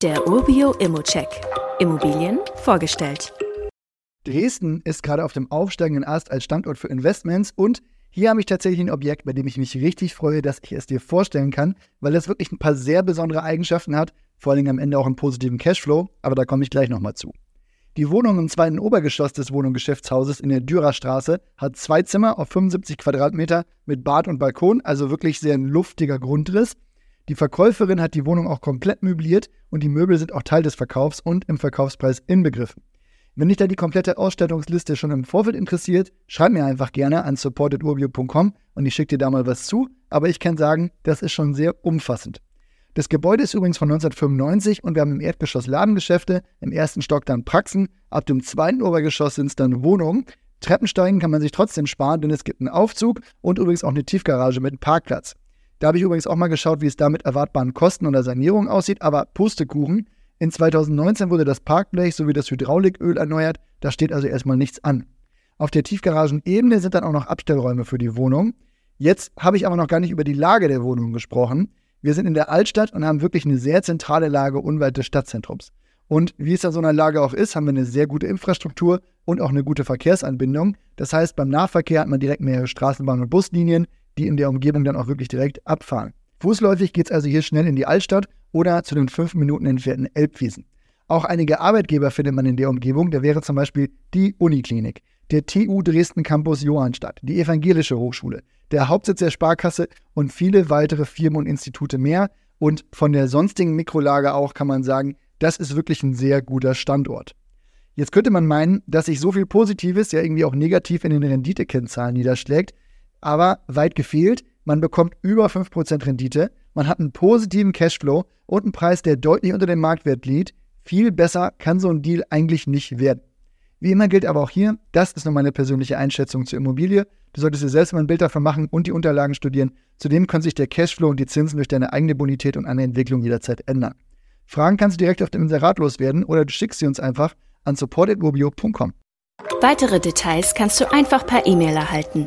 Der Urbio Immocheck. Immobilien vorgestellt. Dresden ist gerade auf dem aufsteigenden Ast als Standort für Investments und hier habe ich tatsächlich ein Objekt, bei dem ich mich richtig freue, dass ich es dir vorstellen kann, weil es wirklich ein paar sehr besondere Eigenschaften hat, vor allem am Ende auch einen positiven Cashflow, aber da komme ich gleich nochmal zu. Die Wohnung im zweiten Obergeschoss des Wohnungsgeschäftshauses in der Dürerstraße hat zwei Zimmer auf 75 Quadratmeter mit Bad und Balkon, also wirklich sehr ein luftiger Grundriss. Die Verkäuferin hat die Wohnung auch komplett möbliert und die Möbel sind auch Teil des Verkaufs und im Verkaufspreis inbegriffen. Wenn dich da die komplette Ausstattungsliste schon im Vorfeld interessiert, schreib mir einfach gerne an supportedurbio.com und ich schicke dir da mal was zu. Aber ich kann sagen, das ist schon sehr umfassend. Das Gebäude ist übrigens von 1995 und wir haben im Erdgeschoss Ladengeschäfte, im ersten Stock dann Praxen, ab dem zweiten Obergeschoss sind es dann Wohnungen. Treppensteigen kann man sich trotzdem sparen, denn es gibt einen Aufzug und übrigens auch eine Tiefgarage mit Parkplatz. Da habe ich übrigens auch mal geschaut, wie es da mit erwartbaren Kosten oder Sanierung aussieht, aber Pustekuchen. In 2019 wurde das Parkblech sowie das Hydrauliköl erneuert, da steht also erstmal nichts an. Auf der Tiefgaragenebene sind dann auch noch Abstellräume für die Wohnung. Jetzt habe ich aber noch gar nicht über die Lage der Wohnung gesprochen. Wir sind in der Altstadt und haben wirklich eine sehr zentrale Lage unweit des Stadtzentrums. Und wie es da so einer Lage auch ist, haben wir eine sehr gute Infrastruktur und auch eine gute Verkehrsanbindung. Das heißt, beim Nahverkehr hat man direkt mehrere Straßenbahn- und Buslinien, die in der Umgebung dann auch wirklich direkt abfahren. Fußläufig geht es also hier schnell in die Altstadt oder zu den fünf Minuten entfernten Elbwiesen. Auch einige Arbeitgeber findet man in der Umgebung. Da wäre zum Beispiel die Uniklinik, der TU Dresden Campus Johannstadt, die Evangelische Hochschule, der Hauptsitz der Sparkasse und viele weitere Firmen und Institute mehr. Und von der sonstigen Mikrolage auch kann man sagen, das ist wirklich ein sehr guter Standort. Jetzt könnte man meinen, dass sich so viel Positives ja irgendwie auch negativ in den Renditekennzahlen niederschlägt, aber weit gefehlt, man bekommt über 5% Rendite, man hat einen positiven Cashflow und einen Preis, der deutlich unter dem Marktwert liegt. Viel besser kann so ein Deal eigentlich nicht werden. Wie immer gilt aber auch hier, das ist nur meine persönliche Einschätzung zur Immobilie. Du solltest dir selbst mal ein Bild davon machen und die Unterlagen studieren. Zudem können sich der Cashflow und die Zinsen durch deine eigene Bonität und eine Entwicklung jederzeit ändern. Fragen kannst du direkt auf dem Inserat loswerden oder du schickst sie uns einfach an support.mobio.com. Weitere Details kannst du einfach per E-Mail erhalten.